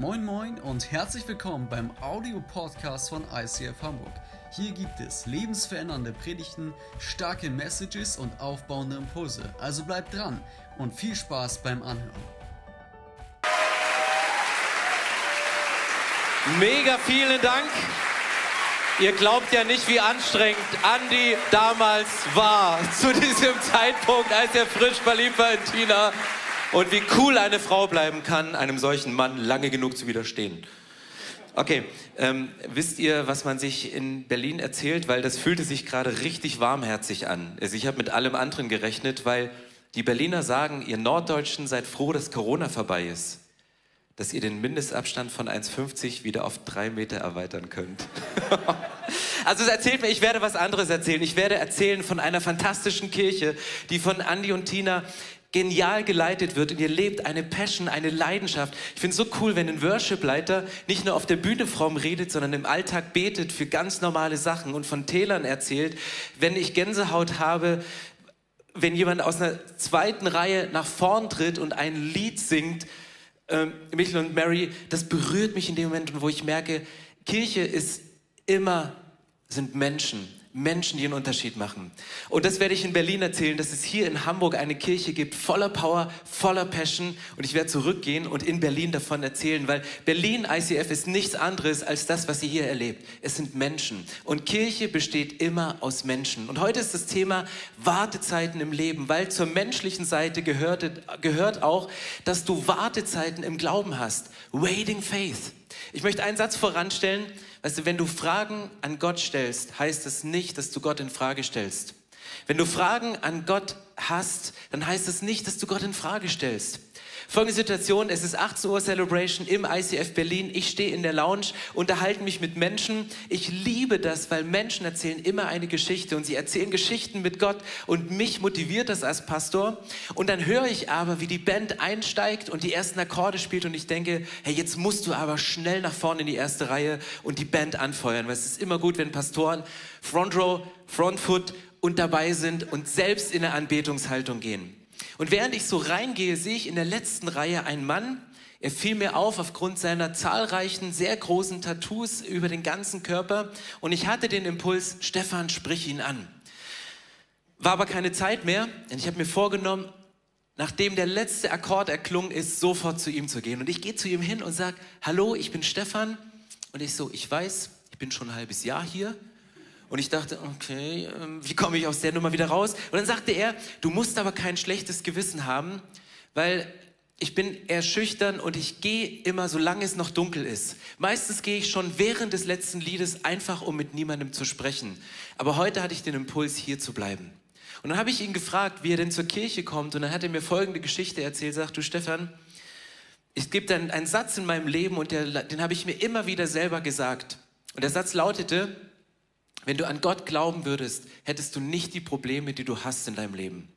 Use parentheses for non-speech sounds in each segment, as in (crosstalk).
Moin Moin und herzlich willkommen beim Audio-Podcast von ICF Hamburg. Hier gibt es lebensverändernde Predigten, starke Messages und aufbauende Impulse. Also bleibt dran und viel Spaß beim Anhören. Mega vielen Dank. Ihr glaubt ja nicht, wie anstrengend Andy damals war zu diesem Zeitpunkt, als er frisch verliebt war in Tina. Und wie cool eine Frau bleiben kann, einem solchen Mann lange genug zu widerstehen. Okay, ähm, wisst ihr, was man sich in Berlin erzählt? Weil das fühlte sich gerade richtig warmherzig an. Also ich habe mit allem anderen gerechnet, weil die Berliner sagen, ihr Norddeutschen seid froh, dass Corona vorbei ist. Dass ihr den Mindestabstand von 1,50 wieder auf drei Meter erweitern könnt. (laughs) also erzählt mir, ich werde was anderes erzählen. Ich werde erzählen von einer fantastischen Kirche, die von Andy und Tina genial geleitet wird und ihr lebt eine Passion, eine Leidenschaft. Ich finde es so cool, wenn ein Worship-Leiter nicht nur auf der Bühne fromm redet, sondern im Alltag betet für ganz normale Sachen und von Tälern erzählt. Wenn ich Gänsehaut habe, wenn jemand aus einer zweiten Reihe nach vorn tritt und ein Lied singt, ähm, Michael und Mary, das berührt mich in dem Moment, wo ich merke, Kirche ist immer, sind Menschen. Menschen, die einen Unterschied machen. Und das werde ich in Berlin erzählen, dass es hier in Hamburg eine Kirche gibt, voller Power, voller Passion. Und ich werde zurückgehen und in Berlin davon erzählen, weil Berlin ICF ist nichts anderes als das, was ihr hier erlebt. Es sind Menschen. Und Kirche besteht immer aus Menschen. Und heute ist das Thema Wartezeiten im Leben, weil zur menschlichen Seite gehört, gehört auch, dass du Wartezeiten im Glauben hast. Waiting Faith. Ich möchte einen Satz voranstellen. Weißt du, wenn du Fragen an Gott stellst, heißt es nicht, dass du Gott in Frage stellst. Wenn du Fragen an Gott hast, dann heißt es nicht, dass du Gott in Frage stellst. Folgende Situation, es ist 18 Uhr Celebration im ICF Berlin. Ich stehe in der Lounge, unterhalte mich mit Menschen. Ich liebe das, weil Menschen erzählen immer eine Geschichte und sie erzählen Geschichten mit Gott und mich motiviert das als Pastor. Und dann höre ich aber, wie die Band einsteigt und die ersten Akkorde spielt und ich denke, hey, jetzt musst du aber schnell nach vorne in die erste Reihe und die Band anfeuern, weil es ist immer gut, wenn Pastoren Front Row, Front Foot und dabei sind und selbst in eine Anbetungshaltung gehen. Und während ich so reingehe, sehe ich in der letzten Reihe einen Mann. Er fiel mir auf aufgrund seiner zahlreichen, sehr großen Tattoos über den ganzen Körper. Und ich hatte den Impuls, Stefan, sprich ihn an. War aber keine Zeit mehr, denn ich habe mir vorgenommen, nachdem der letzte Akkord erklungen ist, sofort zu ihm zu gehen. Und ich gehe zu ihm hin und sage, hallo, ich bin Stefan. Und ich so, ich weiß, ich bin schon ein halbes Jahr hier. Und ich dachte, okay, ähm, wie komme ich aus der Nummer wieder raus? Und dann sagte er, du musst aber kein schlechtes Gewissen haben, weil ich bin eher schüchtern und ich gehe immer, solange es noch dunkel ist. Meistens gehe ich schon während des letzten Liedes einfach, um mit niemandem zu sprechen. Aber heute hatte ich den Impuls, hier zu bleiben. Und dann habe ich ihn gefragt, wie er denn zur Kirche kommt. Und dann hat er mir folgende Geschichte erzählt. Sagt, du Stefan, es gibt einen, einen Satz in meinem Leben und der, den habe ich mir immer wieder selber gesagt. Und der Satz lautete, wenn du an Gott glauben würdest, hättest du nicht die Probleme, die du hast in deinem Leben.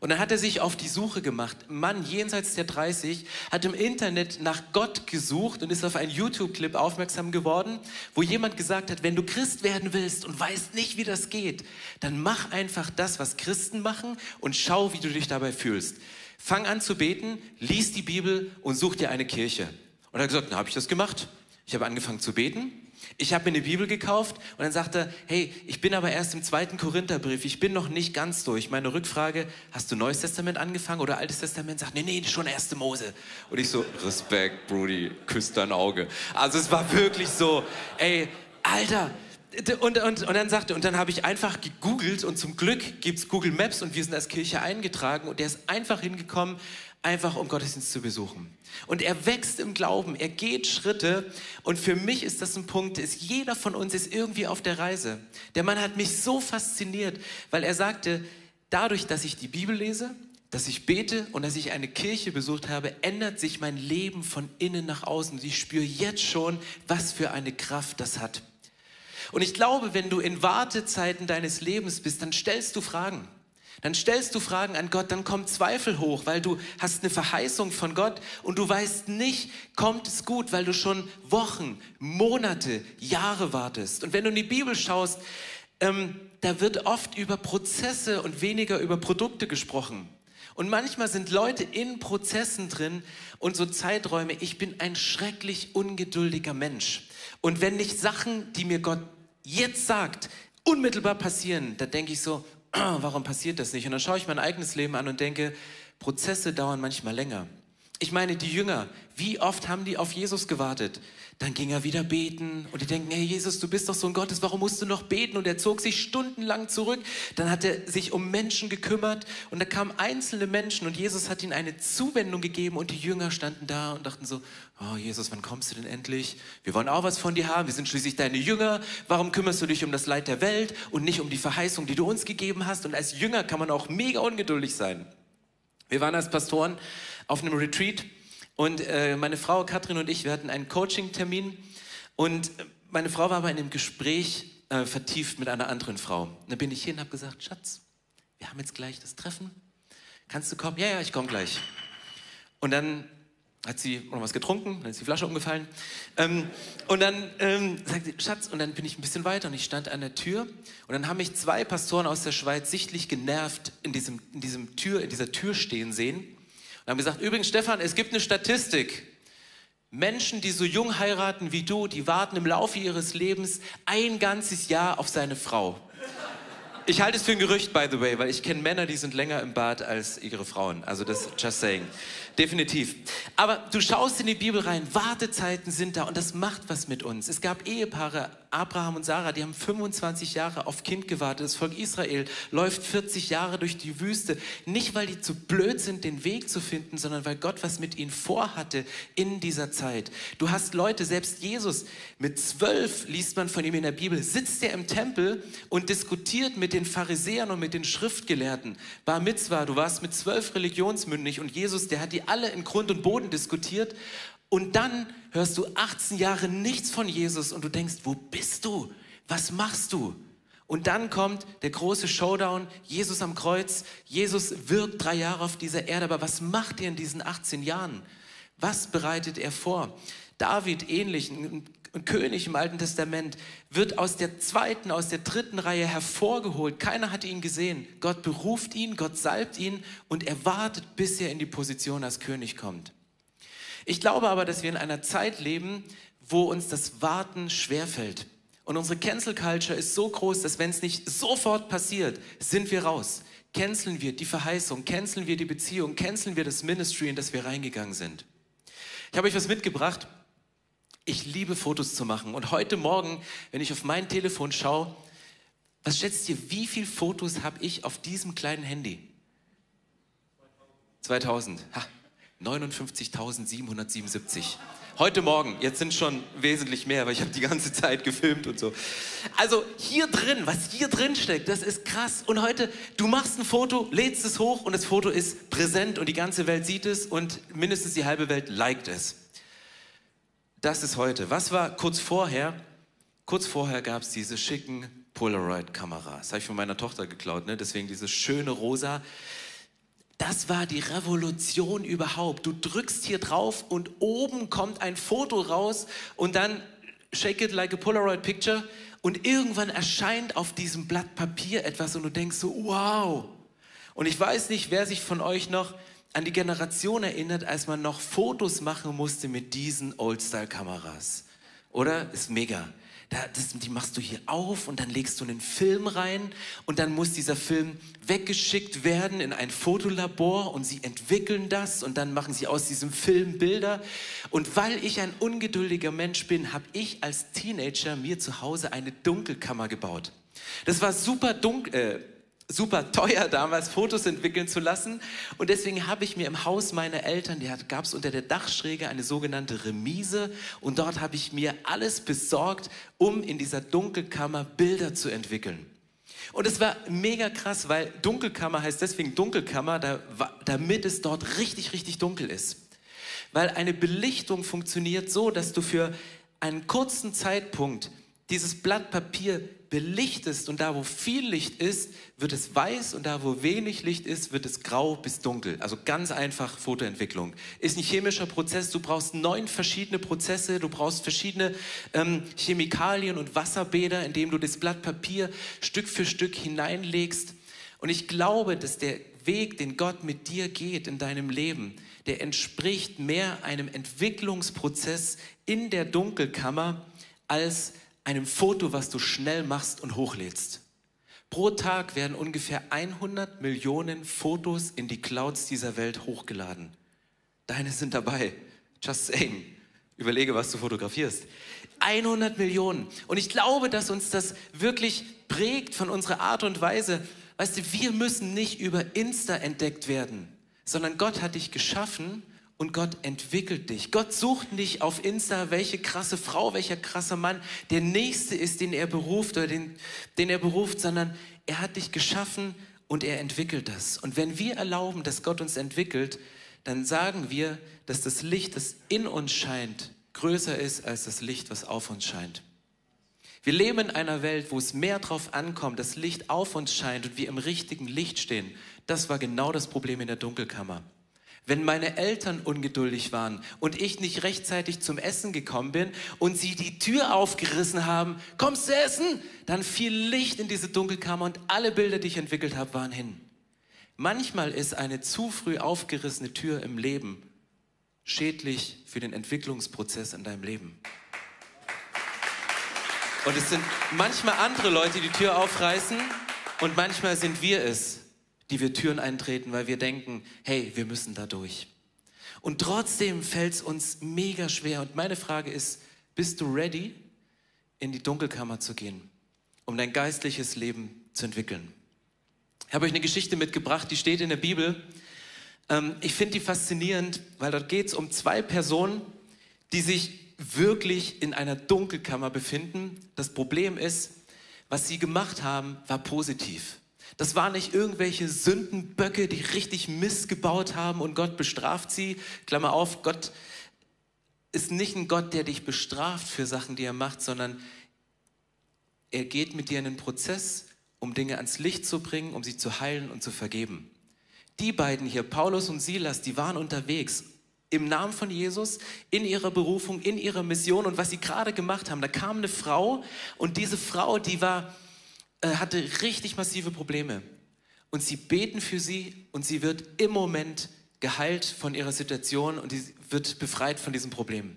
Und dann hat er sich auf die Suche gemacht. Ein Mann jenseits der 30 hat im Internet nach Gott gesucht und ist auf einen YouTube-Clip aufmerksam geworden, wo jemand gesagt hat, wenn du Christ werden willst und weißt nicht, wie das geht, dann mach einfach das, was Christen machen und schau, wie du dich dabei fühlst. Fang an zu beten, lies die Bibel und such dir eine Kirche. Und er hat gesagt, na, habe ich das gemacht. Ich habe angefangen zu beten ich habe mir eine Bibel gekauft und dann sagte hey, ich bin aber erst im zweiten Korintherbrief, ich bin noch nicht ganz durch. Meine Rückfrage, hast du Neues Testament angefangen oder Altes Testament? Sagt, nee, nee, schon erste Mose. Und ich so, Respekt, Brody, küsst dein Auge. Also es war wirklich so, ey, Alter, und, und, und dann sagte, und dann habe ich einfach gegoogelt und zum Glück gibt es Google Maps und wir sind als Kirche eingetragen und der ist einfach hingekommen, einfach um Gottesdienst zu besuchen. Und er wächst im Glauben, er geht Schritte und für mich ist das ein Punkt, ist jeder von uns ist irgendwie auf der Reise. Der Mann hat mich so fasziniert, weil er sagte, dadurch, dass ich die Bibel lese, dass ich bete und dass ich eine Kirche besucht habe, ändert sich mein Leben von innen nach außen. Und ich spüre jetzt schon, was für eine Kraft das hat. Und ich glaube, wenn du in Wartezeiten deines Lebens bist, dann stellst du Fragen. Dann stellst du Fragen an Gott, dann kommt Zweifel hoch, weil du hast eine Verheißung von Gott und du weißt nicht, kommt es gut, weil du schon Wochen, Monate, Jahre wartest. Und wenn du in die Bibel schaust, ähm, da wird oft über Prozesse und weniger über Produkte gesprochen. Und manchmal sind Leute in Prozessen drin und so Zeiträume. Ich bin ein schrecklich ungeduldiger Mensch. Und wenn nicht Sachen, die mir Gott jetzt sagt, unmittelbar passieren, dann denke ich so, (clears throat) warum passiert das nicht? Und dann schaue ich mein eigenes Leben an und denke, Prozesse dauern manchmal länger. Ich meine, die Jünger, wie oft haben die auf Jesus gewartet? Dann ging er wieder beten und die denken, hey Jesus, du bist doch so ein Gottes, warum musst du noch beten? Und er zog sich stundenlang zurück. Dann hat er sich um Menschen gekümmert und da kamen einzelne Menschen und Jesus hat ihnen eine Zuwendung gegeben und die Jünger standen da und dachten so, oh Jesus, wann kommst du denn endlich? Wir wollen auch was von dir haben, wir sind schließlich deine Jünger. Warum kümmerst du dich um das Leid der Welt und nicht um die Verheißung, die du uns gegeben hast? Und als Jünger kann man auch mega ungeduldig sein. Wir waren als Pastoren auf einem Retreat und äh, meine Frau Katrin und ich, wir hatten einen Coaching-Termin und meine Frau war aber in einem Gespräch äh, vertieft mit einer anderen Frau. Und da bin ich hin und habe gesagt, Schatz, wir haben jetzt gleich das Treffen. Kannst du kommen? Ja, ja, ich komme gleich. Und dann hat sie noch was getrunken, dann ist die Flasche umgefallen. Ähm, und dann ähm, sagt sie, Schatz, und dann bin ich ein bisschen weiter und ich stand an der Tür und dann haben mich zwei Pastoren aus der Schweiz sichtlich genervt in, diesem, in, diesem Tür, in dieser Tür stehen sehen und haben gesagt, übrigens Stefan, es gibt eine Statistik. Menschen, die so jung heiraten wie du, die warten im Laufe ihres Lebens ein ganzes Jahr auf seine Frau. Ich halte es für ein Gerücht, by the way, weil ich kenne Männer, die sind länger im Bad als ihre Frauen. Also das just saying. Definitiv. Aber du schaust in die Bibel rein, Wartezeiten sind da und das macht was mit uns. Es gab Ehepaare, Abraham und Sarah, die haben 25 Jahre auf Kind gewartet. Das Volk Israel läuft 40 Jahre durch die Wüste. Nicht, weil die zu blöd sind, den Weg zu finden, sondern weil Gott was mit ihnen vorhatte in dieser Zeit. Du hast Leute, selbst Jesus, mit zwölf liest man von ihm in der Bibel, sitzt er im Tempel und diskutiert mit den Pharisäern und mit den Schriftgelehrten. Bar Mitzvah, du warst mit zwölf religionsmündig und Jesus, der hat die alle in Grund und Boden diskutiert. Und dann hörst du 18 Jahre nichts von Jesus und du denkst, wo bist du? Was machst du? Und dann kommt der große Showdown, Jesus am Kreuz. Jesus wirkt drei Jahre auf dieser Erde, aber was macht er in diesen 18 Jahren? Was bereitet er vor? David ähnlich, ein, ein König im Alten Testament, wird aus der zweiten, aus der dritten Reihe hervorgeholt. Keiner hat ihn gesehen. Gott beruft ihn, Gott salbt ihn und er wartet, bis er in die Position als König kommt. Ich glaube aber, dass wir in einer Zeit leben, wo uns das Warten schwerfällt. Und unsere Cancel Culture ist so groß, dass wenn es nicht sofort passiert, sind wir raus. Canceln wir die Verheißung, canceln wir die Beziehung, canceln wir das Ministry, in das wir reingegangen sind. Ich habe euch was mitgebracht. Ich liebe Fotos zu machen. Und heute Morgen, wenn ich auf mein Telefon schaue, was schätzt ihr, wie viele Fotos habe ich auf diesem kleinen Handy? 2000. Ha, 59.777. Heute Morgen, jetzt sind schon wesentlich mehr, weil ich habe die ganze Zeit gefilmt und so. Also hier drin, was hier drin steckt, das ist krass. Und heute, du machst ein Foto, lädst es hoch und das Foto ist präsent und die ganze Welt sieht es und mindestens die halbe Welt liked es. Das ist heute. Was war kurz vorher? Kurz vorher gab es diese schicken Polaroid-Kameras. Das habe ich von meiner Tochter geklaut, ne? deswegen dieses schöne Rosa. Das war die Revolution überhaupt. Du drückst hier drauf und oben kommt ein Foto raus und dann shake it like a Polaroid picture und irgendwann erscheint auf diesem Blatt Papier etwas und du denkst so, wow. Und ich weiß nicht, wer sich von euch noch an die Generation erinnert, als man noch Fotos machen musste mit diesen Old-Style-Kameras. Oder? Ist mega. Das, die machst du hier auf und dann legst du einen Film rein und dann muss dieser Film weggeschickt werden in ein Fotolabor und sie entwickeln das und dann machen sie aus diesem Film Bilder. Und weil ich ein ungeduldiger Mensch bin, habe ich als Teenager mir zu Hause eine Dunkelkammer gebaut. Das war super dunkel. Äh, super teuer damals, Fotos entwickeln zu lassen. Und deswegen habe ich mir im Haus meiner Eltern, die gab es unter der Dachschräge eine sogenannte Remise. Und dort habe ich mir alles besorgt, um in dieser Dunkelkammer Bilder zu entwickeln. Und es war mega krass, weil Dunkelkammer heißt deswegen Dunkelkammer, da, damit es dort richtig, richtig dunkel ist. Weil eine Belichtung funktioniert so, dass du für einen kurzen Zeitpunkt dieses Blatt Papier belichtest und da, wo viel Licht ist, wird es weiß und da, wo wenig Licht ist, wird es grau bis dunkel. Also ganz einfach Fotoentwicklung. Ist ein chemischer Prozess. Du brauchst neun verschiedene Prozesse. Du brauchst verschiedene ähm, Chemikalien und Wasserbäder, in dem du das Blatt Papier Stück für Stück hineinlegst. Und ich glaube, dass der Weg, den Gott mit dir geht in deinem Leben, der entspricht mehr einem Entwicklungsprozess in der Dunkelkammer als einem Foto, was du schnell machst und hochlädst. Pro Tag werden ungefähr 100 Millionen Fotos in die Clouds dieser Welt hochgeladen. Deine sind dabei. Just saying. Überlege, was du fotografierst. 100 Millionen. Und ich glaube, dass uns das wirklich prägt von unserer Art und Weise. Weißt du, wir müssen nicht über Insta entdeckt werden, sondern Gott hat dich geschaffen und Gott entwickelt dich. Gott sucht nicht auf Insta, welche krasse Frau, welcher krasse Mann der Nächste ist, den er beruft oder den, den er beruft, sondern er hat dich geschaffen und er entwickelt das. Und wenn wir erlauben, dass Gott uns entwickelt, dann sagen wir, dass das Licht, das in uns scheint, größer ist als das Licht, was auf uns scheint. Wir leben in einer Welt, wo es mehr darauf ankommt, dass Licht auf uns scheint und wir im richtigen Licht stehen. Das war genau das Problem in der Dunkelkammer. Wenn meine Eltern ungeduldig waren und ich nicht rechtzeitig zum Essen gekommen bin und sie die Tür aufgerissen haben, kommst du essen? Dann fiel Licht in diese Dunkelkammer und alle Bilder, die ich entwickelt habe, waren hin. Manchmal ist eine zu früh aufgerissene Tür im Leben schädlich für den Entwicklungsprozess in deinem Leben. Und es sind manchmal andere Leute, die die Tür aufreißen und manchmal sind wir es, die wir Türen eintreten, weil wir denken, hey, wir müssen da durch. Und trotzdem fällt es uns mega schwer. Und meine Frage ist, bist du ready, in die Dunkelkammer zu gehen, um dein geistliches Leben zu entwickeln? Ich habe euch eine Geschichte mitgebracht, die steht in der Bibel. Ähm, ich finde die faszinierend, weil dort geht es um zwei Personen, die sich wirklich in einer Dunkelkammer befinden. Das Problem ist, was sie gemacht haben, war positiv. Das waren nicht irgendwelche Sündenböcke, die richtig Mist gebaut haben und Gott bestraft sie. Klammer auf, Gott ist nicht ein Gott, der dich bestraft für Sachen, die er macht, sondern er geht mit dir in einen Prozess, um Dinge ans Licht zu bringen, um sie zu heilen und zu vergeben. Die beiden hier, Paulus und Silas, die waren unterwegs im Namen von Jesus, in ihrer Berufung, in ihrer Mission und was sie gerade gemacht haben. Da kam eine Frau und diese Frau, die war hatte richtig massive Probleme. Und sie beten für sie und sie wird im Moment geheilt von ihrer Situation und sie wird befreit von diesem Problem.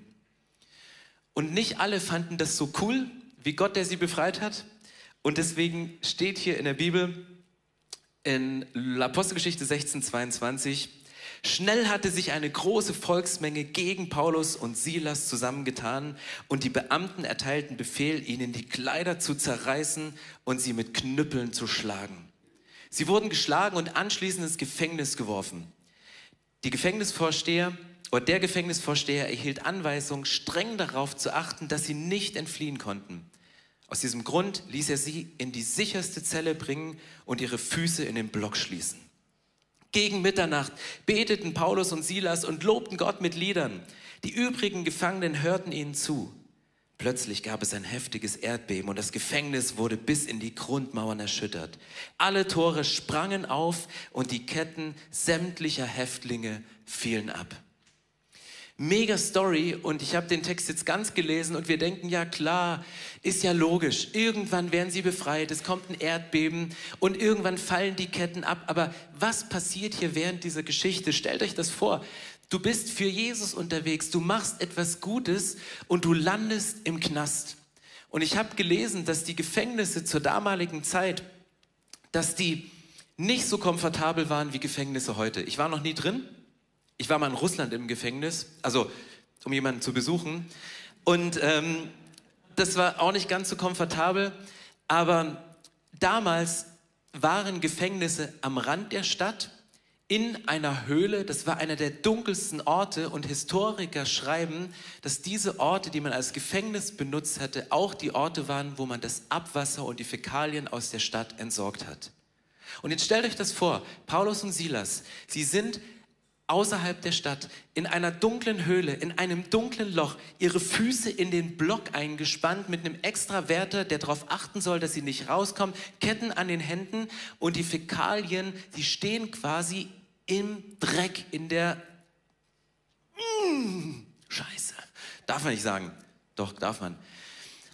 Und nicht alle fanden das so cool, wie Gott, der sie befreit hat. Und deswegen steht hier in der Bibel in Apostelgeschichte 16, 22, Schnell hatte sich eine große Volksmenge gegen Paulus und Silas zusammengetan und die Beamten erteilten Befehl, ihnen die Kleider zu zerreißen und sie mit Knüppeln zu schlagen. Sie wurden geschlagen und anschließend ins Gefängnis geworfen. Die Gefängnisvorsteher oder der Gefängnisvorsteher erhielt Anweisung, streng darauf zu achten, dass sie nicht entfliehen konnten. Aus diesem Grund ließ er sie in die sicherste Zelle bringen und ihre Füße in den Block schließen. Gegen Mitternacht beteten Paulus und Silas und lobten Gott mit Liedern. Die übrigen Gefangenen hörten ihnen zu. Plötzlich gab es ein heftiges Erdbeben und das Gefängnis wurde bis in die Grundmauern erschüttert. Alle Tore sprangen auf und die Ketten sämtlicher Häftlinge fielen ab. Mega Story und ich habe den Text jetzt ganz gelesen und wir denken, ja klar, ist ja logisch, irgendwann werden sie befreit, es kommt ein Erdbeben und irgendwann fallen die Ketten ab. Aber was passiert hier während dieser Geschichte? Stellt euch das vor. Du bist für Jesus unterwegs, du machst etwas Gutes und du landest im Knast. Und ich habe gelesen, dass die Gefängnisse zur damaligen Zeit, dass die nicht so komfortabel waren wie Gefängnisse heute. Ich war noch nie drin, ich war mal in Russland im Gefängnis, also um jemanden zu besuchen. Und ähm, das war auch nicht ganz so komfortabel, aber damals waren Gefängnisse am Rand der Stadt in einer Höhle. Das war einer der dunkelsten Orte und Historiker schreiben, dass diese Orte, die man als Gefängnis benutzt hatte, auch die Orte waren, wo man das Abwasser und die Fäkalien aus der Stadt entsorgt hat. Und jetzt stellt euch das vor, Paulus und Silas, sie sind außerhalb der Stadt, in einer dunklen Höhle, in einem dunklen Loch, ihre Füße in den Block eingespannt mit einem extra Wärter, der darauf achten soll, dass sie nicht rauskommen, Ketten an den Händen und die Fäkalien, die stehen quasi im Dreck, in der mmh, Scheiße. Darf man nicht sagen. Doch, darf man.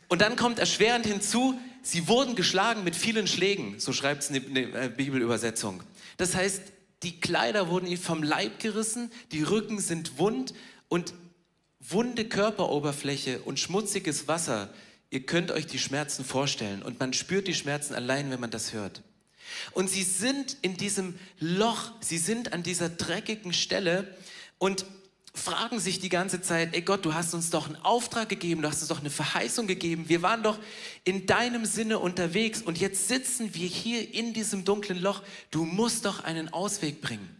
Und dann kommt erschwerend hinzu, sie wurden geschlagen mit vielen Schlägen, so schreibt es eine, eine Bibelübersetzung. Das heißt, die Kleider wurden ihm vom Leib gerissen, die Rücken sind wund und wunde Körperoberfläche und schmutziges Wasser. Ihr könnt euch die Schmerzen vorstellen und man spürt die Schmerzen allein, wenn man das hört. Und sie sind in diesem Loch, sie sind an dieser dreckigen Stelle und fragen sich die ganze Zeit, ey Gott, du hast uns doch einen Auftrag gegeben, du hast uns doch eine Verheißung gegeben, wir waren doch in deinem Sinne unterwegs und jetzt sitzen wir hier in diesem dunklen Loch, du musst doch einen Ausweg bringen.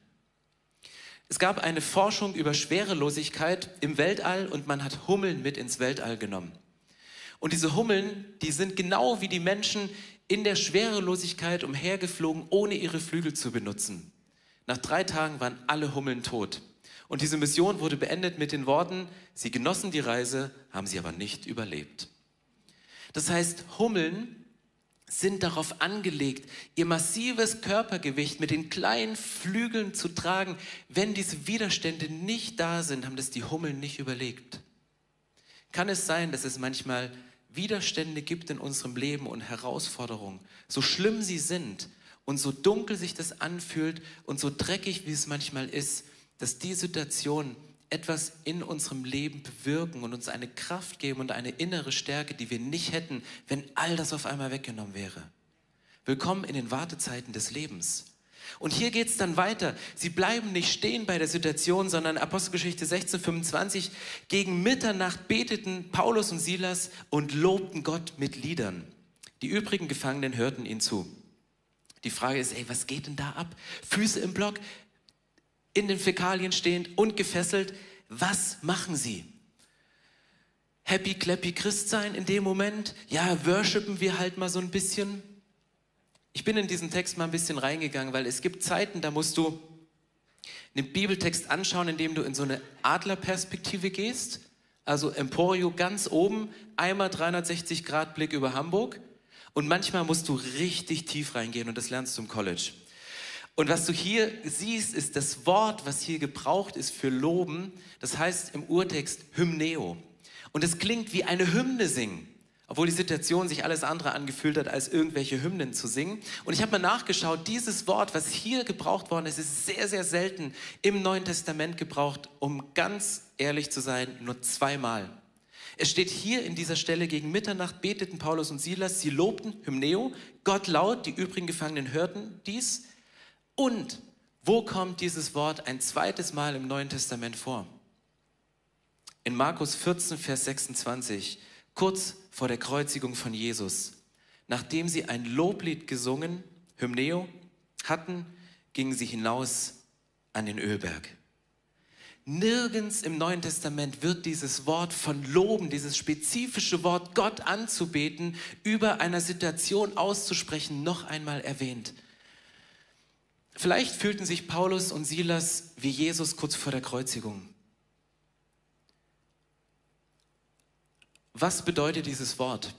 Es gab eine Forschung über Schwerelosigkeit im Weltall und man hat Hummeln mit ins Weltall genommen. Und diese Hummeln, die sind genau wie die Menschen in der Schwerelosigkeit umhergeflogen, ohne ihre Flügel zu benutzen. Nach drei Tagen waren alle Hummeln tot. Und diese Mission wurde beendet mit den Worten, sie genossen die Reise, haben sie aber nicht überlebt. Das heißt, Hummeln sind darauf angelegt, ihr massives Körpergewicht mit den kleinen Flügeln zu tragen. Wenn diese Widerstände nicht da sind, haben das die Hummeln nicht überlebt. Kann es sein, dass es manchmal Widerstände gibt in unserem Leben und Herausforderungen, so schlimm sie sind und so dunkel sich das anfühlt und so dreckig, wie es manchmal ist, dass die Situationen etwas in unserem Leben bewirken und uns eine Kraft geben und eine innere Stärke, die wir nicht hätten, wenn all das auf einmal weggenommen wäre. Willkommen in den Wartezeiten des Lebens. Und hier geht es dann weiter. Sie bleiben nicht stehen bei der Situation, sondern Apostelgeschichte 16, 25, gegen Mitternacht beteten Paulus und Silas und lobten Gott mit Liedern. Die übrigen Gefangenen hörten ihnen zu. Die Frage ist, ey, was geht denn da ab? Füße im Block, in den Fäkalien stehend und gefesselt. Was machen sie? Happy, clappy Christ sein in dem Moment? Ja, worshipen wir halt mal so ein bisschen. Ich bin in diesen Text mal ein bisschen reingegangen, weil es gibt Zeiten, da musst du einen Bibeltext anschauen, indem du in so eine Adlerperspektive gehst. Also Emporio ganz oben, einmal 360 Grad Blick über Hamburg. Und manchmal musst du richtig tief reingehen und das lernst du im College. Und was du hier siehst, ist das Wort, was hier gebraucht ist für loben. Das heißt im Urtext Hymneo. Und es klingt wie eine Hymne singen, obwohl die Situation sich alles andere angefühlt hat, als irgendwelche Hymnen zu singen. Und ich habe mal nachgeschaut, dieses Wort, was hier gebraucht worden ist, ist sehr, sehr selten im Neuen Testament gebraucht, um ganz ehrlich zu sein, nur zweimal. Es steht hier in dieser Stelle, gegen Mitternacht beteten Paulus und Silas, sie lobten Hymneo, Gott laut, die übrigen Gefangenen hörten dies. Und wo kommt dieses Wort ein zweites Mal im Neuen Testament vor? In Markus 14, Vers 26, kurz vor der Kreuzigung von Jesus. Nachdem sie ein Loblied gesungen, Hymneo, hatten, gingen sie hinaus an den Ölberg. Nirgends im Neuen Testament wird dieses Wort von Loben, dieses spezifische Wort Gott anzubeten, über einer Situation auszusprechen, noch einmal erwähnt. Vielleicht fühlten sich Paulus und Silas wie Jesus kurz vor der Kreuzigung. Was bedeutet dieses Wort?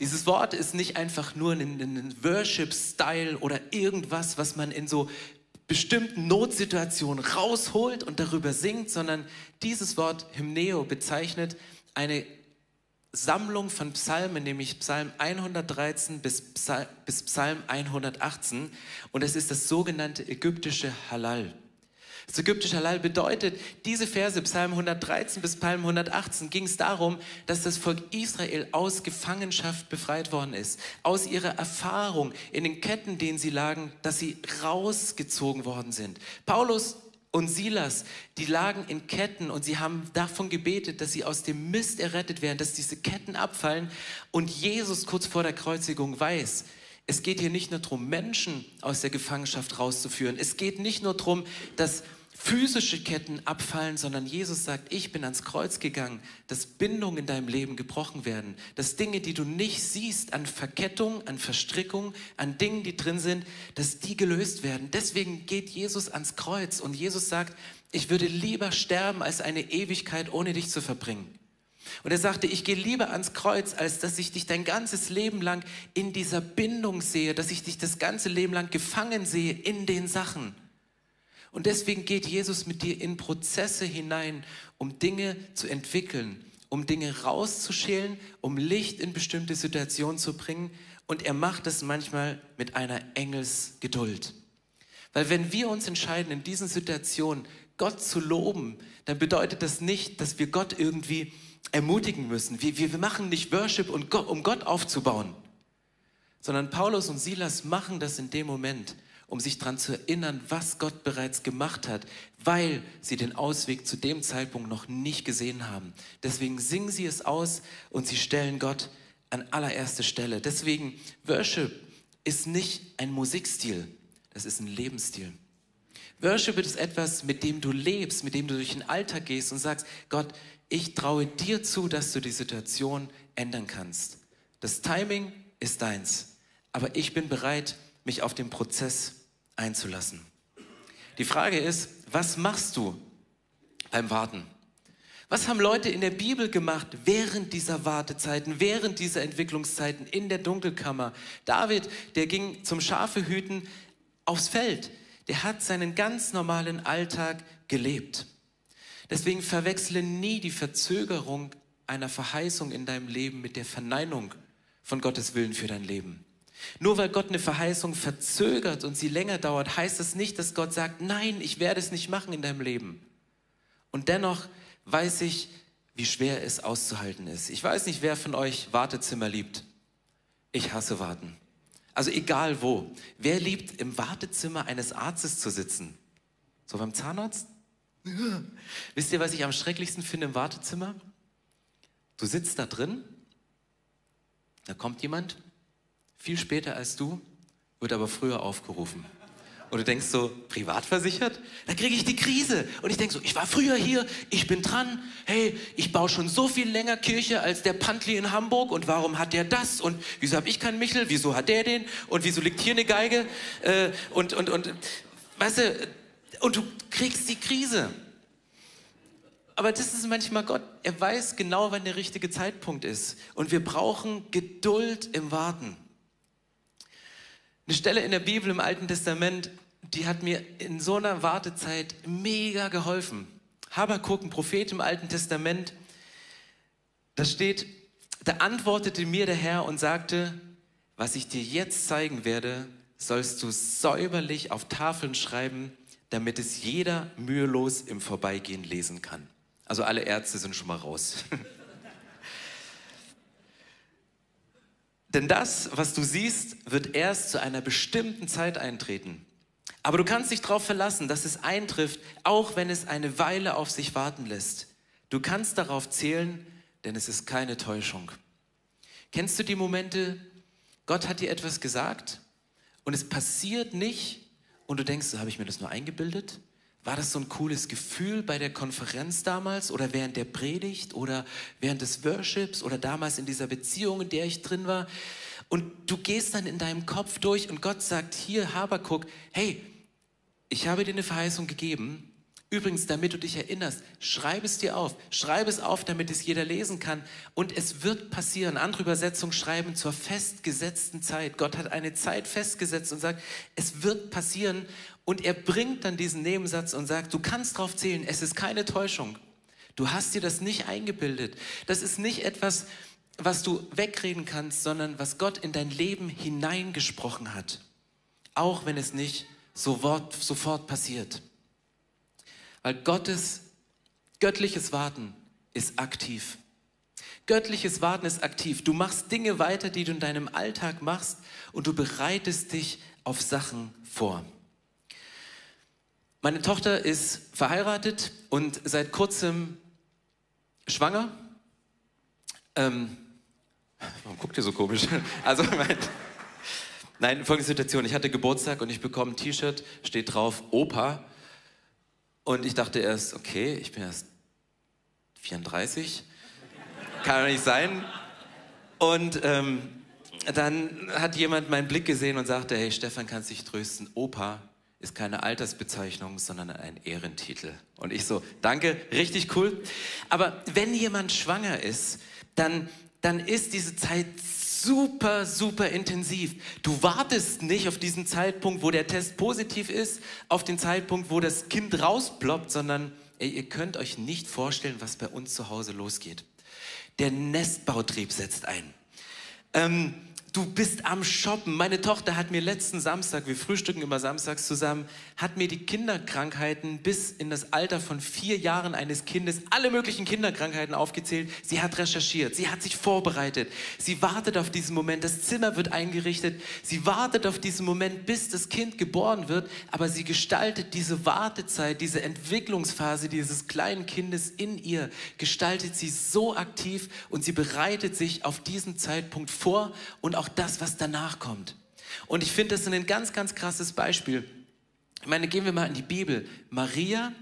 Dieses Wort ist nicht einfach nur ein, ein Worship-Style oder irgendwas, was man in so bestimmten Notsituationen rausholt und darüber singt, sondern dieses Wort Hymneo bezeichnet eine Sammlung von Psalmen, nämlich Psalm 113 bis Psalm 118. Und es ist das sogenannte ägyptische Halal. Das ägyptische Halal bedeutet, diese Verse, Psalm 113 bis Psalm 118, ging es darum, dass das Volk Israel aus Gefangenschaft befreit worden ist. Aus ihrer Erfahrung in den Ketten, denen sie lagen, dass sie rausgezogen worden sind. Paulus und Silas, die lagen in Ketten und sie haben davon gebetet, dass sie aus dem Mist errettet werden, dass diese Ketten abfallen. Und Jesus kurz vor der Kreuzigung weiß, es geht hier nicht nur darum, Menschen aus der Gefangenschaft rauszuführen. Es geht nicht nur darum, dass physische Ketten abfallen, sondern Jesus sagt, ich bin ans Kreuz gegangen, dass Bindungen in deinem Leben gebrochen werden, dass Dinge, die du nicht siehst, an Verkettung, an Verstrickung, an Dingen, die drin sind, dass die gelöst werden. Deswegen geht Jesus ans Kreuz und Jesus sagt, ich würde lieber sterben, als eine Ewigkeit ohne dich zu verbringen. Und er sagte, ich gehe lieber ans Kreuz, als dass ich dich dein ganzes Leben lang in dieser Bindung sehe, dass ich dich das ganze Leben lang gefangen sehe in den Sachen. Und deswegen geht Jesus mit dir in Prozesse hinein, um Dinge zu entwickeln, um Dinge rauszuschälen, um Licht in bestimmte Situationen zu bringen. Und er macht das manchmal mit einer Engelsgeduld. Weil wenn wir uns entscheiden, in diesen Situationen Gott zu loben, dann bedeutet das nicht, dass wir Gott irgendwie ermutigen müssen. Wir, wir, wir machen nicht Worship, um Gott aufzubauen, sondern Paulus und Silas machen das in dem Moment, um sich daran zu erinnern, was Gott bereits gemacht hat, weil sie den Ausweg zu dem Zeitpunkt noch nicht gesehen haben. Deswegen singen sie es aus und sie stellen Gott an allererste Stelle. Deswegen Worship ist nicht ein Musikstil, das ist ein Lebensstil. Worship ist etwas, mit dem du lebst, mit dem du durch den Alltag gehst und sagst, Gott, ich traue dir zu, dass du die Situation ändern kannst. Das Timing ist deins, aber ich bin bereit, mich auf den Prozess einzulassen. Die Frage ist, was machst du beim Warten? Was haben Leute in der Bibel gemacht während dieser Wartezeiten, während dieser Entwicklungszeiten in der Dunkelkammer? David, der ging zum Schafehüten aufs Feld. Der hat seinen ganz normalen Alltag gelebt. Deswegen verwechsle nie die Verzögerung einer Verheißung in deinem Leben mit der Verneinung von Gottes Willen für dein Leben. Nur weil Gott eine Verheißung verzögert und sie länger dauert, heißt das nicht, dass Gott sagt, nein, ich werde es nicht machen in deinem Leben. Und dennoch weiß ich, wie schwer es auszuhalten ist. Ich weiß nicht, wer von euch Wartezimmer liebt. Ich hasse Warten. Also egal wo. Wer liebt im Wartezimmer eines Arztes zu sitzen? So beim Zahnarzt? (laughs) Wisst ihr, was ich am schrecklichsten finde im Wartezimmer? Du sitzt da drin, da kommt jemand, viel später als du, wird aber früher aufgerufen. Und du denkst so, privat versichert? Da kriege ich die Krise. Und ich denke so, ich war früher hier, ich bin dran. Hey, ich baue schon so viel länger Kirche als der Pantli in Hamburg. Und warum hat der das? Und wieso habe ich keinen Michel? Wieso hat der den? Und wieso liegt hier eine Geige? Äh, und, und, und, weißt du, und du kriegst die Krise. Aber das ist manchmal Gott. Er weiß genau, wann der richtige Zeitpunkt ist. Und wir brauchen Geduld im Warten. Eine Stelle in der Bibel im Alten Testament, die hat mir in so einer Wartezeit mega geholfen. Habakuk, ein Prophet im Alten Testament, da steht, da antwortete mir der Herr und sagte, was ich dir jetzt zeigen werde, sollst du säuberlich auf Tafeln schreiben, damit es jeder mühelos im Vorbeigehen lesen kann. Also alle Ärzte sind schon mal raus. (laughs) Denn das, was du siehst, wird erst zu einer bestimmten Zeit eintreten. Aber du kannst dich darauf verlassen, dass es eintrifft, auch wenn es eine Weile auf sich warten lässt. Du kannst darauf zählen, denn es ist keine Täuschung. Kennst du die Momente, Gott hat dir etwas gesagt und es passiert nicht und du denkst, so habe ich mir das nur eingebildet? War das so ein cooles Gefühl bei der Konferenz damals oder während der Predigt oder während des Worships oder damals in dieser Beziehung, in der ich drin war? Und du gehst dann in deinem Kopf durch und Gott sagt hier, Habakuk, hey, ich habe dir eine Verheißung gegeben Übrigens, damit du dich erinnerst, schreib es dir auf. Schreib es auf, damit es jeder lesen kann. Und es wird passieren. Andere Übersetzungen schreiben zur festgesetzten Zeit. Gott hat eine Zeit festgesetzt und sagt, es wird passieren. Und er bringt dann diesen Nebensatz und sagt, du kannst drauf zählen, es ist keine Täuschung. Du hast dir das nicht eingebildet. Das ist nicht etwas, was du wegreden kannst, sondern was Gott in dein Leben hineingesprochen hat. Auch wenn es nicht sofort passiert. Weil Gottes göttliches Warten ist aktiv. Göttliches Warten ist aktiv. Du machst Dinge weiter, die du in deinem Alltag machst und du bereitest dich auf Sachen vor. Meine Tochter ist verheiratet und seit kurzem schwanger. Ähm, warum guckt ihr so komisch? (laughs) Also, mein, nein, folgende Situation. Ich hatte Geburtstag und ich bekomme ein T-Shirt, steht drauf Opa. Und ich dachte erst, okay, ich bin erst 34, kann doch nicht sein. Und ähm, dann hat jemand meinen Blick gesehen und sagte, hey Stefan, kannst dich trösten, Opa ist keine Altersbezeichnung, sondern ein Ehrentitel. Und ich so, danke, richtig cool. Aber wenn jemand schwanger ist, dann, dann ist diese Zeit super, super intensiv. Du wartest nicht auf diesen Zeitpunkt, wo der Test positiv ist, auf den Zeitpunkt, wo das Kind rausploppt, sondern ey, ihr könnt euch nicht vorstellen, was bei uns zu Hause losgeht. Der Nestbautrieb setzt ein. Ähm, Du bist am Shoppen. Meine Tochter hat mir letzten Samstag, wir frühstücken immer samstags zusammen, hat mir die Kinderkrankheiten bis in das Alter von vier Jahren eines Kindes, alle möglichen Kinderkrankheiten aufgezählt. Sie hat recherchiert, sie hat sich vorbereitet. Sie wartet auf diesen Moment, das Zimmer wird eingerichtet. Sie wartet auf diesen Moment, bis das Kind geboren wird. Aber sie gestaltet diese Wartezeit, diese Entwicklungsphase dieses kleinen Kindes in ihr, gestaltet sie so aktiv und sie bereitet sich auf diesen Zeitpunkt vor und auch das, was danach kommt. Und ich finde das ein ganz, ganz krasses Beispiel. Ich meine, gehen wir mal in die Bibel. Maria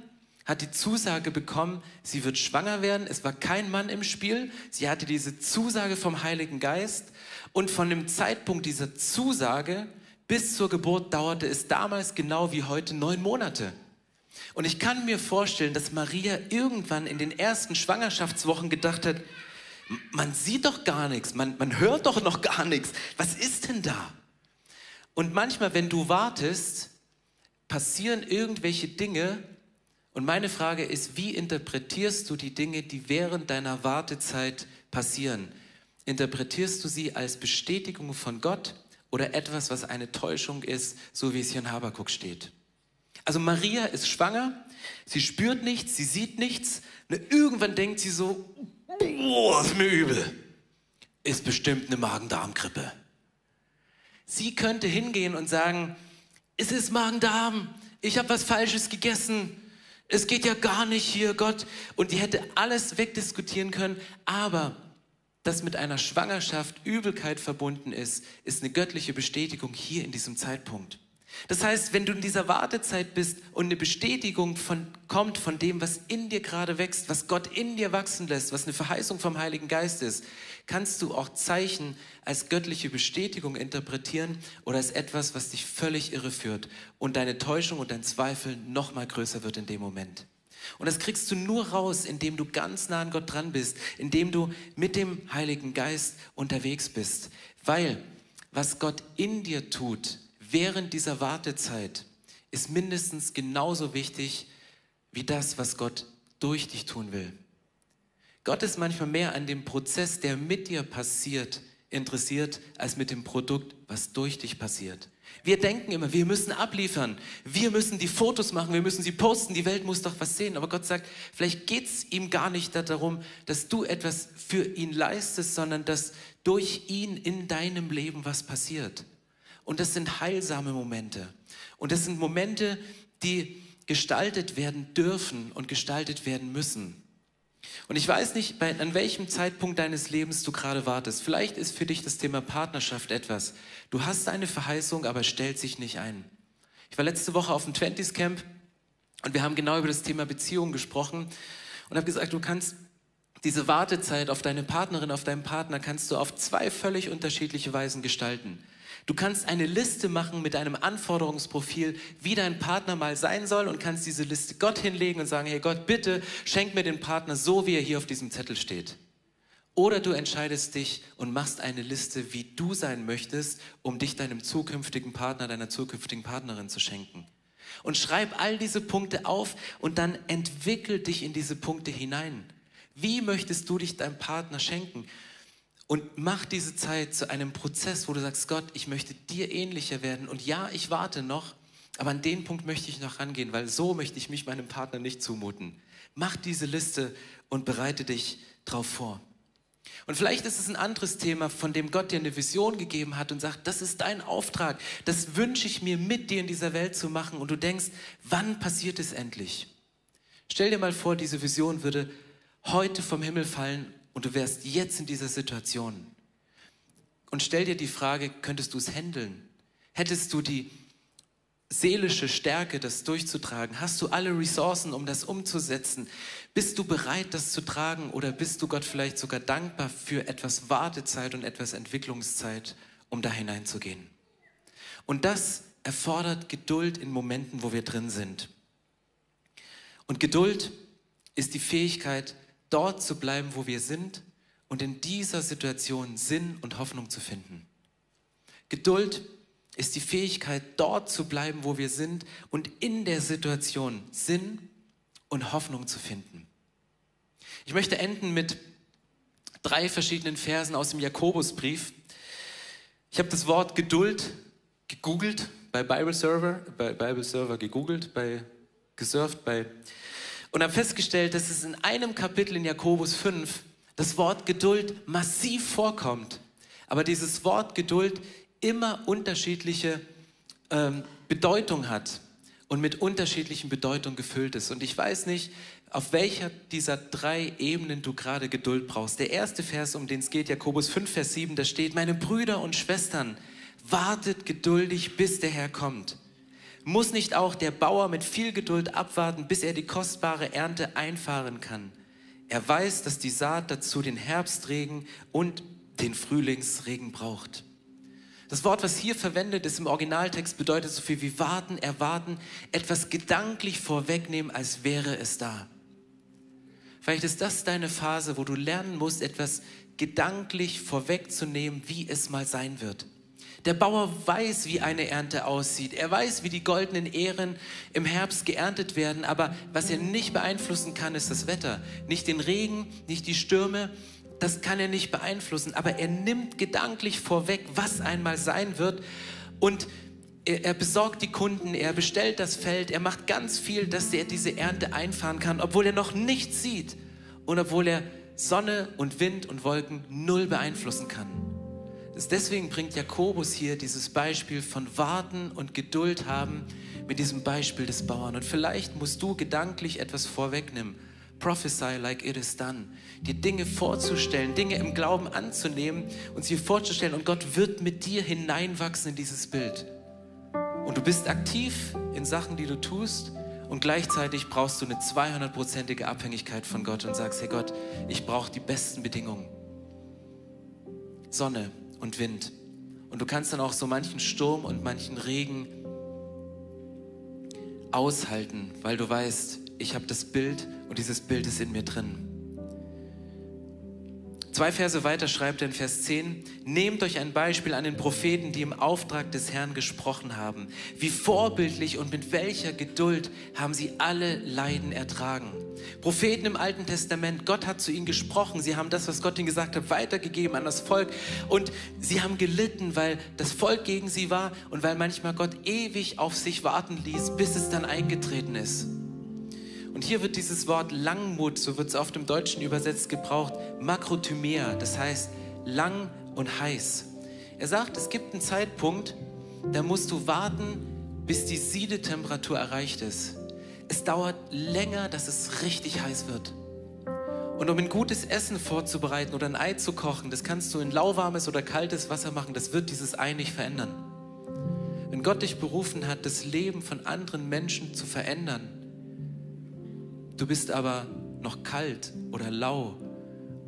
hat die Zusage bekommen, sie wird schwanger werden. Es war kein Mann im Spiel. Sie hatte diese Zusage vom Heiligen Geist. Und von dem Zeitpunkt dieser Zusage bis zur Geburt dauerte es damals genau wie heute neun Monate. Und ich kann mir vorstellen, dass Maria irgendwann in den ersten Schwangerschaftswochen gedacht hat, man sieht doch gar nichts, man, man hört doch noch gar nichts. Was ist denn da? Und manchmal, wenn du wartest, passieren irgendwelche Dinge. Und meine Frage ist, wie interpretierst du die Dinge, die während deiner Wartezeit passieren? Interpretierst du sie als Bestätigung von Gott oder etwas, was eine Täuschung ist, so wie es hier in Habakuk steht? Also Maria ist schwanger, sie spürt nichts, sie sieht nichts. Und irgendwann denkt sie so, boah, ist mir übel. Ist bestimmt eine Magen-Darm-Grippe. Sie könnte hingehen und sagen, es ist Magen-Darm, ich habe was Falsches gegessen, es geht ja gar nicht hier, Gott. Und die hätte alles wegdiskutieren können, aber dass mit einer Schwangerschaft Übelkeit verbunden ist, ist eine göttliche Bestätigung hier in diesem Zeitpunkt. Das heißt, wenn du in dieser Wartezeit bist und eine Bestätigung von, kommt von dem, was in dir gerade wächst, was Gott in dir wachsen lässt, was eine Verheißung vom Heiligen Geist ist, kannst du auch Zeichen als göttliche Bestätigung interpretieren oder als etwas, was dich völlig irreführt und deine Täuschung und dein Zweifel noch mal größer wird in dem Moment. Und das kriegst du nur raus, indem du ganz nah an Gott dran bist, indem du mit dem Heiligen Geist unterwegs bist. Weil was Gott in dir tut, während dieser Wartezeit ist mindestens genauso wichtig wie das, was Gott durch dich tun will. Gott ist manchmal mehr an dem Prozess, der mit dir passiert, interessiert, als mit dem Produkt, was durch dich passiert. Wir denken immer, wir müssen abliefern, wir müssen die Fotos machen, wir müssen sie posten, die Welt muss doch was sehen. Aber Gott sagt, vielleicht geht es ihm gar nicht darum, dass du etwas für ihn leistest, sondern dass durch ihn in deinem Leben was passiert. Und das sind heilsame Momente. Und das sind Momente, die gestaltet werden dürfen und gestaltet werden müssen. Und ich weiß nicht, an welchem Zeitpunkt deines Lebens du gerade wartest. Vielleicht ist für dich das Thema Partnerschaft etwas. Du hast eine Verheißung, aber stellt sich nicht ein. Ich war letzte Woche auf dem Twenties Camp und wir haben genau über das Thema Beziehung gesprochen und habe gesagt, du kannst diese Wartezeit auf deine Partnerin, auf deinen Partner, kannst du auf zwei völlig unterschiedliche Weisen gestalten. Du kannst eine Liste machen mit einem Anforderungsprofil, wie dein Partner mal sein soll und kannst diese Liste Gott hinlegen und sagen, hey Gott, bitte schenk mir den Partner so, wie er hier auf diesem Zettel steht. Oder du entscheidest dich und machst eine Liste, wie du sein möchtest, um dich deinem zukünftigen Partner, deiner zukünftigen Partnerin zu schenken. Und schreib all diese Punkte auf und dann entwickel dich in diese Punkte hinein. Wie möchtest du dich deinem Partner schenken? Und mach diese Zeit zu einem Prozess, wo du sagst, Gott, ich möchte dir ähnlicher werden. Und ja, ich warte noch, aber an den Punkt möchte ich noch rangehen, weil so möchte ich mich meinem Partner nicht zumuten. Mach diese Liste und bereite dich drauf vor. Und vielleicht ist es ein anderes Thema, von dem Gott dir eine Vision gegeben hat und sagt, das ist dein Auftrag, das wünsche ich mir mit dir in dieser Welt zu machen. Und du denkst, wann passiert es endlich? Stell dir mal vor, diese Vision würde heute vom Himmel fallen und du wärst jetzt in dieser Situation. Und stell dir die Frage, könntest du es handeln? Hättest du die seelische Stärke, das durchzutragen? Hast du alle Ressourcen, um das umzusetzen? Bist du bereit, das zu tragen oder bist du Gott vielleicht sogar dankbar für etwas Wartezeit und etwas Entwicklungszeit, um da hineinzugehen? Und das erfordert Geduld in Momenten, wo wir drin sind. Und Geduld ist die Fähigkeit, dort zu bleiben, wo wir sind und in dieser Situation Sinn und Hoffnung zu finden. Geduld ist die Fähigkeit, dort zu bleiben, wo wir sind und in der Situation Sinn und Hoffnung zu finden. Ich möchte enden mit drei verschiedenen Versen aus dem Jakobusbrief. Ich habe das Wort Geduld gegoogelt bei Bible Server, bei Bible Server gegoogelt, bei gesurft, bei und habe festgestellt, dass es in einem Kapitel in Jakobus 5 das Wort Geduld massiv vorkommt. Aber dieses Wort Geduld immer unterschiedliche ähm, Bedeutung hat und mit unterschiedlichen Bedeutungen gefüllt ist. Und ich weiß nicht, auf welcher dieser drei Ebenen du gerade Geduld brauchst. Der erste Vers, um den es geht, Jakobus 5, Vers 7, da steht, meine Brüder und Schwestern, wartet geduldig, bis der Herr kommt. Muss nicht auch der Bauer mit viel Geduld abwarten, bis er die kostbare Ernte einfahren kann? Er weiß, dass die Saat dazu den Herbstregen und den Frühlingsregen braucht. Das Wort, was hier verwendet ist im Originaltext, bedeutet so viel wie warten, erwarten, etwas gedanklich vorwegnehmen, als wäre es da. Vielleicht ist das deine Phase, wo du lernen musst, etwas gedanklich vorwegzunehmen, wie es mal sein wird. Der Bauer weiß, wie eine Ernte aussieht. Er weiß, wie die goldenen Ähren im Herbst geerntet werden. Aber was er nicht beeinflussen kann, ist das Wetter. Nicht den Regen, nicht die Stürme, das kann er nicht beeinflussen, aber er nimmt gedanklich vorweg, was einmal sein wird und er, er, besorgt die Kunden, er bestellt das Feld, er macht ganz viel, dass er diese Ernte einfahren kann, obwohl er noch nichts sieht und obwohl er Sonne und Wind und Wolken null beeinflussen kann. Deswegen bringt Jakobus hier dieses Beispiel von Warten und Geduld haben mit diesem Beispiel des Bauern. Und vielleicht musst du gedanklich etwas vorwegnehmen Prophesy like it is done. Dir Dinge vorzustellen, Dinge im Glauben anzunehmen und sie vorzustellen und Gott wird mit dir hineinwachsen in dieses Bild. Und du bist aktiv in Sachen, die du tust und gleichzeitig brauchst du eine 200-prozentige Abhängigkeit von Gott und sagst, hey Gott, ich brauche die besten Bedingungen. Sonne und Wind. Und du kannst dann auch so manchen Sturm und manchen Regen aushalten, weil du weißt, ich habe das Bild und dieses Bild ist in mir drin. Zwei Verse weiter schreibt er in Vers 10, nehmt euch ein Beispiel an den Propheten, die im Auftrag des Herrn gesprochen haben. Wie vorbildlich und mit welcher Geduld haben sie alle Leiden ertragen. Propheten im Alten Testament, Gott hat zu ihnen gesprochen, sie haben das, was Gott ihnen gesagt hat, weitergegeben an das Volk und sie haben gelitten, weil das Volk gegen sie war und weil manchmal Gott ewig auf sich warten ließ, bis es dann eingetreten ist. Und hier wird dieses Wort Langmut, so wird es auf dem Deutschen übersetzt, gebraucht, Makrotymia, das heißt lang und heiß. Er sagt, es gibt einen Zeitpunkt, da musst du warten, bis die Siedetemperatur erreicht ist. Es dauert länger, dass es richtig heiß wird. Und um ein gutes Essen vorzubereiten oder ein Ei zu kochen, das kannst du in lauwarmes oder kaltes Wasser machen, das wird dieses Ei nicht verändern. Wenn Gott dich berufen hat, das Leben von anderen Menschen zu verändern, Du bist aber noch kalt oder lau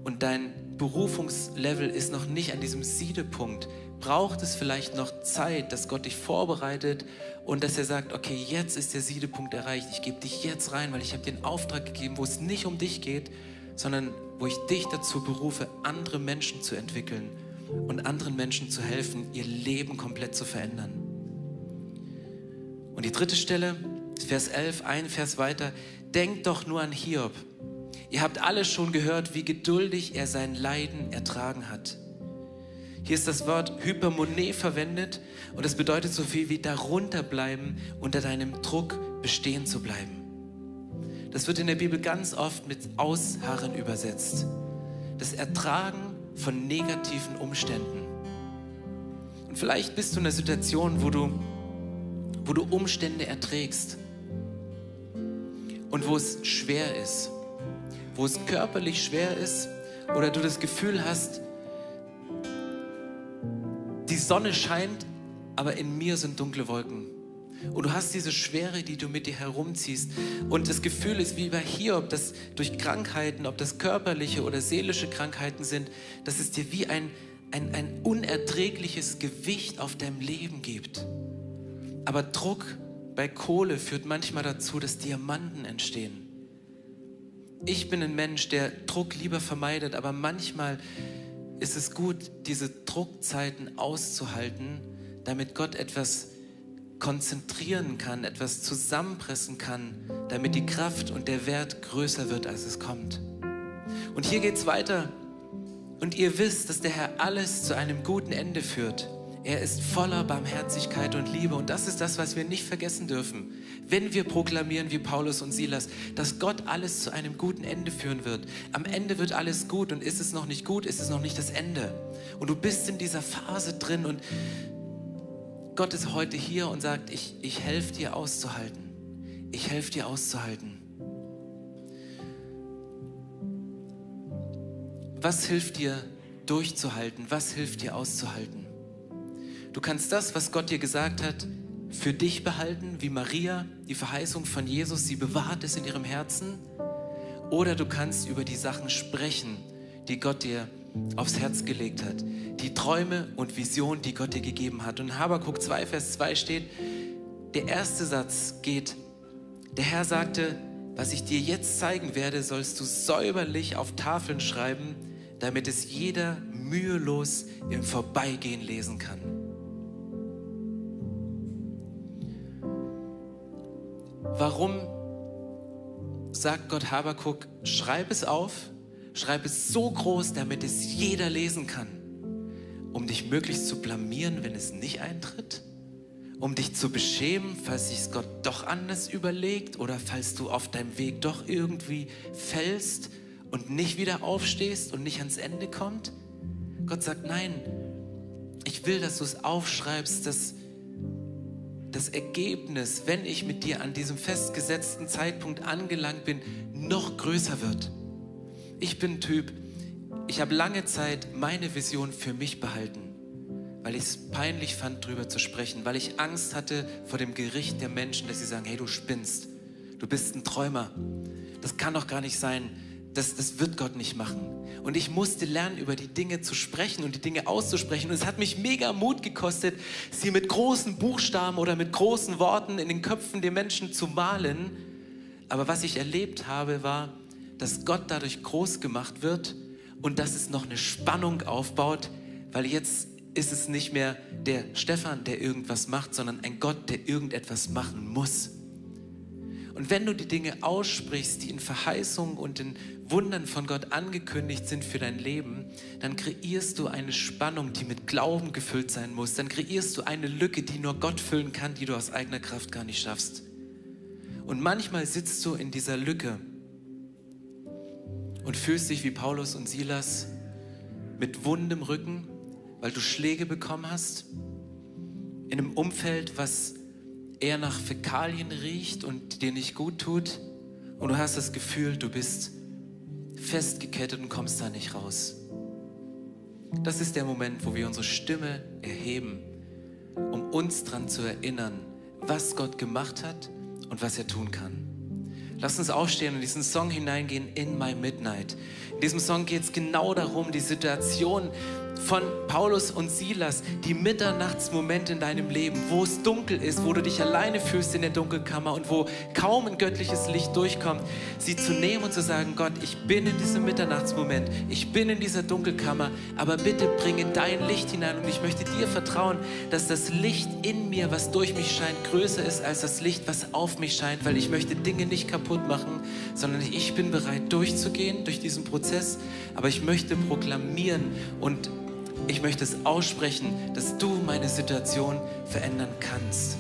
und dein Berufungslevel ist noch nicht an diesem Siedepunkt. Braucht es vielleicht noch Zeit, dass Gott dich vorbereitet und dass er sagt, okay, jetzt ist der Siedepunkt erreicht. Ich gebe dich jetzt rein, weil ich habe den Auftrag gegeben, wo es nicht um dich geht, sondern wo ich dich dazu berufe, andere Menschen zu entwickeln und anderen Menschen zu helfen, ihr Leben komplett zu verändern. Und die dritte Stelle, Vers 11, ein Vers weiter, denkt doch nur an Hiob. Ihr habt alle schon gehört, wie geduldig er sein Leiden ertragen hat. Hier ist das Wort Hypermone verwendet und es bedeutet so viel wie darunter bleiben, unter deinem Druck bestehen zu bleiben. Das wird in der Bibel ganz oft mit Ausharren übersetzt. Das Ertragen von negativen Umständen. Und vielleicht bist du in einer Situation, wo du, wo du Umstände erträgst und wo es schwer ist, wo es körperlich schwer ist oder du das Gefühl hast, die Sonne scheint, aber in mir sind dunkle Wolken. Und du hast diese Schwere, die du mit dir herumziehst. Und das Gefühl ist wie bei hier, ob das durch Krankheiten, ob das körperliche oder seelische Krankheiten sind, dass es dir wie ein, ein, ein unerträgliches Gewicht auf deinem Leben gibt. Aber Druck bei Kohle führt manchmal dazu, dass Diamanten entstehen. Ich bin ein Mensch, der Druck lieber vermeidet, aber manchmal ist es gut, diese Druckzeiten auszuhalten, damit Gott etwas konzentrieren kann, etwas zusammenpressen kann, damit die Kraft und der Wert größer wird, als es kommt. Und hier geht es weiter. Und ihr wisst, dass der Herr alles zu einem guten Ende führt. Er ist voller Barmherzigkeit und Liebe. Und das ist das, was wir nicht vergessen dürfen. Wenn wir proklamieren wie Paulus und Silas, dass Gott alles zu einem guten Ende führen wird. Am Ende wird alles gut und ist es noch nicht gut, ist es noch nicht das Ende. Und du bist in dieser Phase drin und Gott ist heute hier und sagt, ich, ich helfe dir auszuhalten. Ich helfe dir auszuhalten. Was hilft dir durchzuhalten? Was hilft dir auszuhalten? Du kannst das, was Gott dir gesagt hat, für dich behalten, wie Maria die Verheißung von Jesus, sie bewahrt es in ihrem Herzen. Oder du kannst über die Sachen sprechen, die Gott dir aufs Herz gelegt hat. Die Träume und Visionen, die Gott dir gegeben hat. Und in Habakkuk 2, Vers 2 steht, der erste Satz geht, der Herr sagte, was ich dir jetzt zeigen werde, sollst du säuberlich auf Tafeln schreiben, damit es jeder mühelos im Vorbeigehen lesen kann. Warum sagt Gott Habakuk, schreib es auf, schreib es so groß, damit es jeder lesen kann, um dich möglichst zu blamieren, wenn es nicht eintritt? Um dich zu beschämen, falls sich Gott doch anders überlegt oder falls du auf deinem Weg doch irgendwie fällst und nicht wieder aufstehst und nicht ans Ende kommt? Gott sagt, nein, ich will, dass du es aufschreibst, dass das Ergebnis, wenn ich mit dir an diesem festgesetzten Zeitpunkt angelangt bin, noch größer wird. Ich bin Typ, ich habe lange Zeit meine Vision für mich behalten, weil ich es peinlich fand, darüber zu sprechen, weil ich Angst hatte vor dem Gericht der Menschen, dass sie sagen, hey, du spinnst, du bist ein Träumer, das kann doch gar nicht sein, das, das wird Gott nicht machen. Und ich musste lernen, über die Dinge zu sprechen und die Dinge auszusprechen. Und es hat mich mega Mut gekostet, sie mit großen Buchstaben oder mit großen Worten in den Köpfen der Menschen zu malen. Aber was ich erlebt habe, war, dass Gott dadurch groß gemacht wird und dass es noch eine Spannung aufbaut, weil jetzt ist es nicht mehr der Stefan, der irgendwas macht, sondern ein Gott, der irgendetwas machen muss. Und wenn du die Dinge aussprichst, die in Verheißungen und in Wundern von Gott angekündigt sind für dein Leben, dann kreierst du eine Spannung, die mit Glauben gefüllt sein muss. Dann kreierst du eine Lücke, die nur Gott füllen kann, die du aus eigener Kraft gar nicht schaffst. Und manchmal sitzt du in dieser Lücke und fühlst dich wie Paulus und Silas mit wundem Rücken, weil du Schläge bekommen hast, in einem Umfeld, was eher nach Fäkalien riecht und dir nicht gut tut und du hast das Gefühl, du bist festgekettet und kommst da nicht raus. Das ist der Moment, wo wir unsere Stimme erheben, um uns daran zu erinnern, was Gott gemacht hat und was er tun kann. Lass uns aufstehen und in diesen Song hineingehen, In My Midnight. In diesem Song geht es genau darum, die Situation von Paulus und Silas, die Mitternachtsmomente in deinem Leben, wo es dunkel ist, wo du dich alleine fühlst in der Dunkelkammer und wo kaum ein göttliches Licht durchkommt, sie zu nehmen und zu sagen, Gott, ich bin in diesem Mitternachtsmoment, ich bin in dieser Dunkelkammer, aber bitte bringe dein Licht hinein und ich möchte dir vertrauen, dass das Licht in mir, was durch mich scheint, größer ist als das Licht, was auf mich scheint, weil ich möchte Dinge nicht kaputt machen, sondern ich bin bereit durchzugehen durch diesen Prozess, aber ich möchte proklamieren und ich möchte es aussprechen, dass du meine Situation verändern kannst.